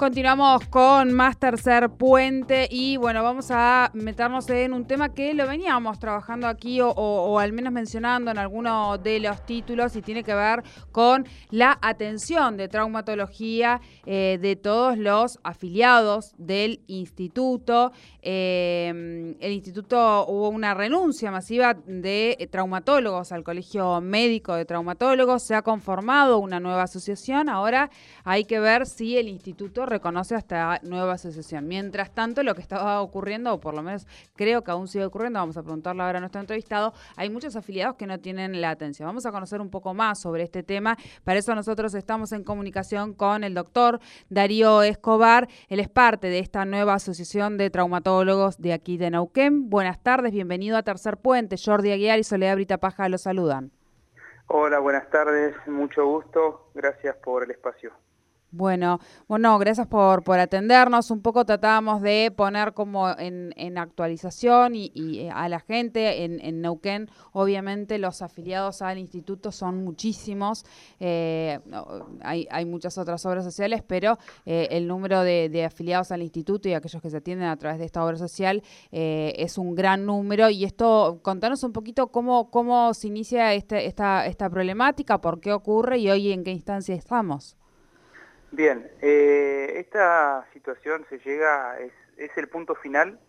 Continuamos con más tercer puente y bueno, vamos a meternos en un tema que lo veníamos trabajando aquí o, al menos mencionando en alguno de los títulos y tiene que ver con la atención de traumatología eh, de todos los afiliados del instituto. Eh, el instituto hubo una renuncia masiva de traumatólogos al Colegio Médico de Traumatólogos, se ha conformado una nueva asociación, ahora hay que ver si el instituto reconoce esta nueva asociación. Mientras tanto, lo que estaba ocurriendo, o por lo menos creo que aún sigue ocurriendo, vamos a preguntarle ahora a nuestro entrevistado, hay muchos afiliados que no tienen la atención. Vamos a conocer un poco más sobre este tema. Para eso nosotros estamos en comunicación con el doctor Darío Escobar. Él es parte de esta nueva asociación de traumatólogos de aquí de Neuquén. Buenas tardes, bienvenido a Tercer Puente. Jordi Aguiar y Soledad Brita Paja lo saludan. Hola, buenas tardes, mucho gusto, gracias por el espacio. Bueno, bueno, gracias por, por atendernos. Un poco tratábamos de poner como en, en actualización y, y, eh, a la gente en, en, Neuquén, obviamente los afiliados al instituto son muchísimos, eh, hay, hay, muchas otras obras sociales, pero eh, el número de, de, afiliados al instituto y aquellos que se atienden a través de esta obra social eh, es un gran número. Y esto, contanos un poquito cómo, cómo se inicia este, esta, esta problemática, por qué ocurre y hoy en qué instancia estamos. Bien, eh, esta situación se llega, es, el punto final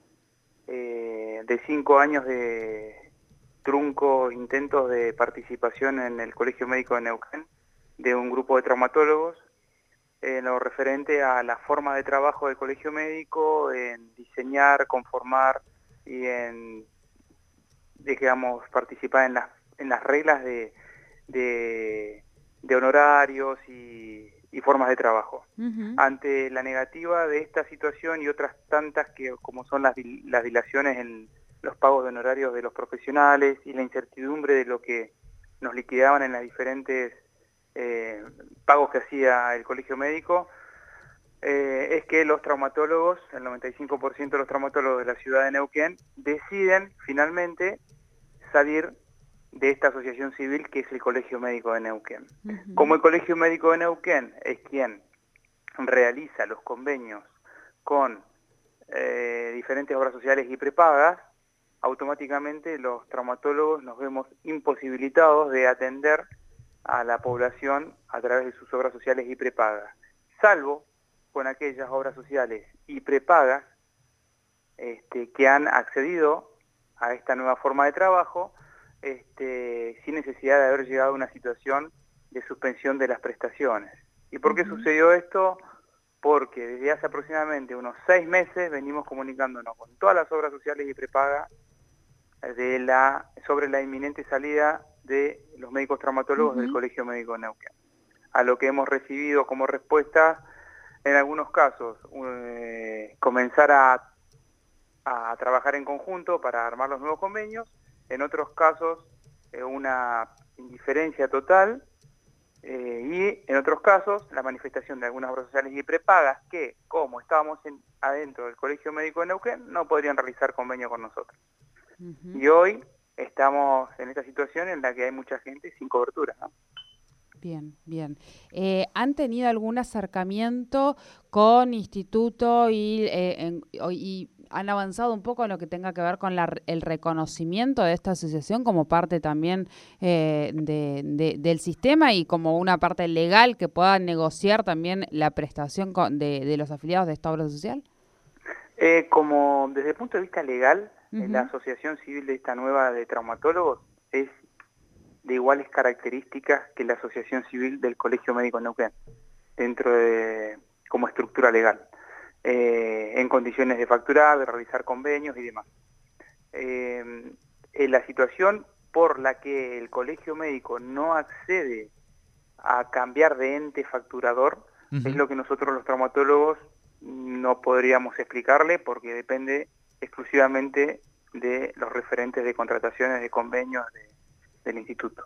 eh, de cinco años de trunco intentos de participación en el Colegio Médico de Neuquén de un grupo de traumatólogos en lo referente a la forma de trabajo del Colegio Médico, en diseñar, conformar y en, digamos, participar en las, en las reglas de, de honorarios y y formas de trabajo. Uh -huh. Ante la negativa de esta situación y otras tantas que como son las, las dilaciones en los pagos de honorarios de los profesionales y la incertidumbre de lo que nos liquidaban en las diferentes eh, pagos que hacía el colegio médico, eh, es que los traumatólogos, el 95% de los traumatólogos de la ciudad de Neuquén, deciden finalmente salir de esta asociación civil que es el Colegio Médico de Neuquén. Uh -huh. Como el Colegio Médico de Neuquén es quien realiza los convenios con eh, diferentes obras sociales y prepagas, automáticamente los traumatólogos nos vemos imposibilitados de atender a la población a través de sus obras sociales y prepagas, salvo con aquellas obras sociales y prepagas este, que han accedido a esta nueva forma de trabajo, este, sin necesidad de haber llegado a una situación de suspensión de las prestaciones. ¿Y por qué uh -huh. sucedió esto? Porque desde hace aproximadamente unos seis meses venimos comunicándonos con todas las obras sociales y prepaga de la, sobre la inminente salida de los médicos traumatólogos uh -huh. del Colegio Médico de Neuquén. A lo que hemos recibido como respuesta, en algunos casos, eh, comenzar a, a trabajar en conjunto para armar los nuevos convenios en otros casos eh, una indiferencia total eh, y en otros casos la manifestación de algunas obras sociales y prepagas que, como estábamos en, adentro del Colegio Médico de Neuquén, no podrían realizar convenio con nosotros. Uh -huh. Y hoy estamos en esta situación en la que hay mucha gente sin cobertura. ¿no? Bien, bien. Eh, ¿Han tenido algún acercamiento con instituto y, eh, en, y, han avanzado un poco en lo que tenga que ver con la, el reconocimiento de esta asociación como parte también eh, de, de, del sistema y como una parte legal que pueda negociar también la prestación con, de, de, los afiliados de esta obra social? Eh, como desde el punto de vista legal, uh -huh. la asociación civil de esta nueva de traumatólogos es de iguales características que la asociación civil del Colegio Médico Neuquén, dentro de como estructura legal eh, en condiciones de facturar, de realizar convenios y demás. Eh, la situación por la que el colegio médico no accede a cambiar de ente facturador uh -huh. es lo que nosotros los traumatólogos no podríamos explicarle porque depende exclusivamente de los referentes de contrataciones de convenios de, del instituto.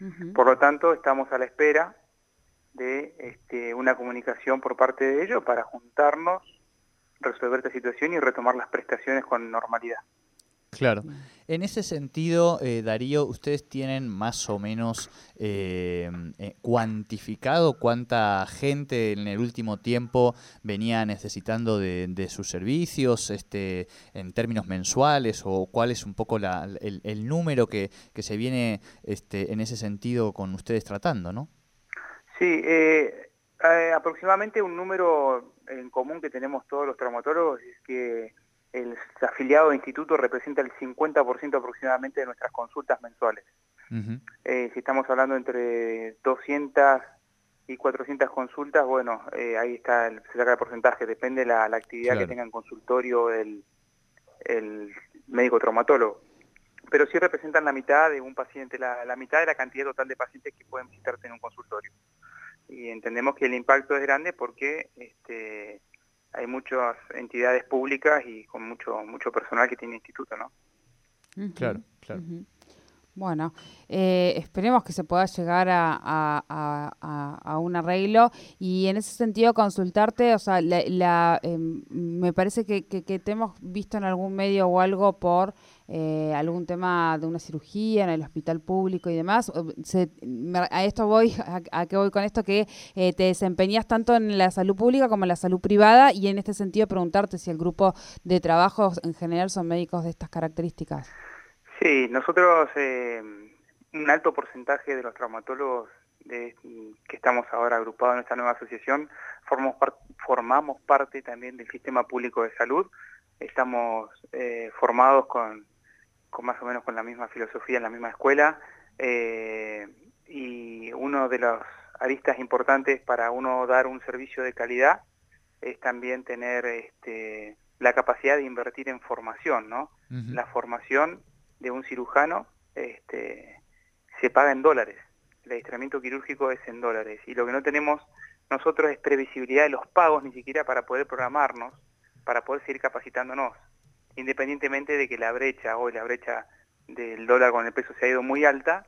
Uh -huh. Por lo tanto, estamos a la espera de este, una comunicación por parte de ellos para juntarnos, resolver esta situación y retomar las prestaciones con normalidad. Claro. En ese sentido, eh, Darío, ¿ustedes tienen más o menos eh, eh, cuantificado cuánta gente en el último tiempo venía necesitando de, sus servicios este, en términos mensuales o cuál es un poco el, número que, se viene este, en ese sentido con ustedes tratando, ¿no? Sí, aproximadamente un número en común que tenemos todos los traumatólogos es que el afiliado de instituto representa el 50% aproximadamente de nuestras consultas mensuales. Eh, si estamos hablando entre 200 y 400 consultas, bueno, eh, ahí está, el, se saca el porcentaje, depende de la, actividad que tenga en consultorio el, el médico traumatólogo. Pero sí representan la mitad de un paciente, la, la mitad de la cantidad total de pacientes que pueden visitarte en un consultorio. Y entendemos que el impacto es grande porque este, hay muchas entidades públicas y con mucho mucho personal que tiene instituto, ¿no? Claro, claro. Bueno, eh, esperemos que se pueda llegar a, un arreglo y en ese sentido consultarte, o sea, la, em, me parece que, te hemos visto en algún medio o algo por eh, algún tema de una cirugía en el hospital público y demás. a esto voy, a, qué voy con esto, que eh, te desempeñas tanto en la salud pública como en la salud privada y en este sentido preguntarte si el grupo de trabajo en general son médicos de estas características. Sí, nosotros, eh, un alto porcentaje de los traumatólogos de, que estamos ahora agrupados en esta nueva asociación, formamos, formamos parte también del sistema público de salud. Estamos eh, formados con, con, más o menos con la misma filosofía en la misma escuela eh, y uno de los aristas importantes para uno dar un servicio de calidad es también tener este, la capacidad de invertir en formación, ¿no? La formación de un cirujano este, se paga en dólares. El adiestramiento quirúrgico es en dólares. Y lo que no tenemos nosotros es previsibilidad de los pagos ni siquiera para poder programarnos, para poder seguir capacitándonos. Independientemente de que la brecha, hoy la brecha del dólar con el peso se ha ido muy alta,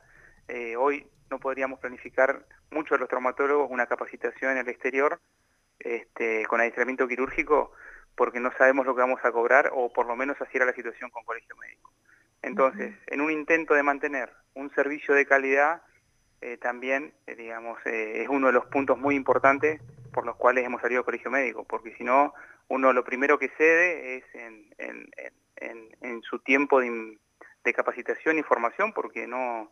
eh, hoy no podríamos planificar muchos de los traumatólogos una capacitación en el exterior este, con adiestramiento quirúrgico porque no sabemos lo que vamos a cobrar o por lo menos así era la situación con colegio médico. Entonces, en un intento de mantener un servicio de calidad, eh, también, eh, digamos, eh, es uno de los puntos muy importantes por los cuales hemos salido al colegio médico, porque si no, uno lo primero que cede es en, su tiempo de, capacitación y formación, porque no,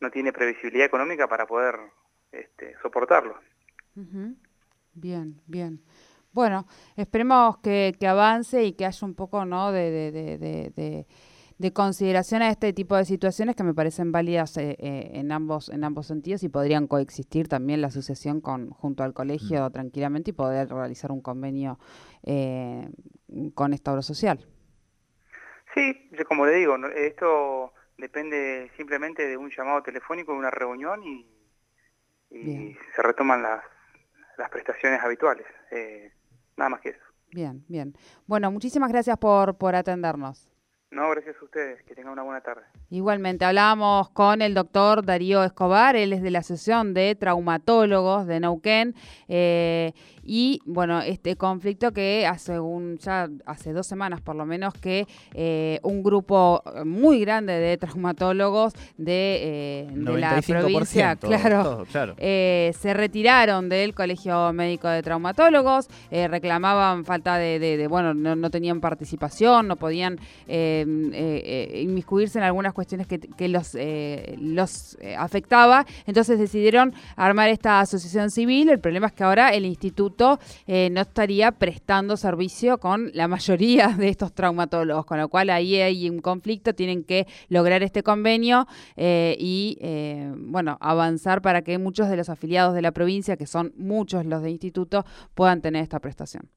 no tiene previsibilidad económica para poder este, soportarlo. Bien, bien. Bueno, esperemos que, avance y que haya un poco ¿no? de consideración a este tipo de situaciones que me parecen válidas eh, eh, en ambos en ambos sentidos y podrían coexistir también la asociación con junto al colegio mm. tranquilamente y poder realizar un convenio eh, con esta obra social. Sí, yo como le digo, esto depende simplemente de un llamado telefónico, de una reunión y, se retoman las, las prestaciones habituales. nada más que eso. Bien, bien. Bueno, muchísimas gracias por, por atendernos. No, gracias a ustedes. Que tengan una buena tarde. Igualmente, hablábamos con el doctor Darío Escobar, él es de la Asociación de Traumatólogos de Neuquén, eh, y bueno, este conflicto que hace un, ya hace dos semanas por lo menos que eh, un grupo muy grande de traumatólogos de, eh, la provincia, claro, se retiraron del Colegio Médico de Traumatólogos, reclamaban falta de, bueno, no, tenían participación, no podían inmiscuirse en algunas cuestiones que, los, los afectaba, entonces decidieron armar esta asociación civil, el problema es que ahora el instituto eh, no estaría prestando servicio con la mayoría de estos traumatólogos, con lo cual ahí hay un conflicto, tienen que lograr este convenio eh, y, eh, bueno, avanzar para que muchos de los afiliados de la provincia, que son muchos los de instituto, puedan tener esta prestación.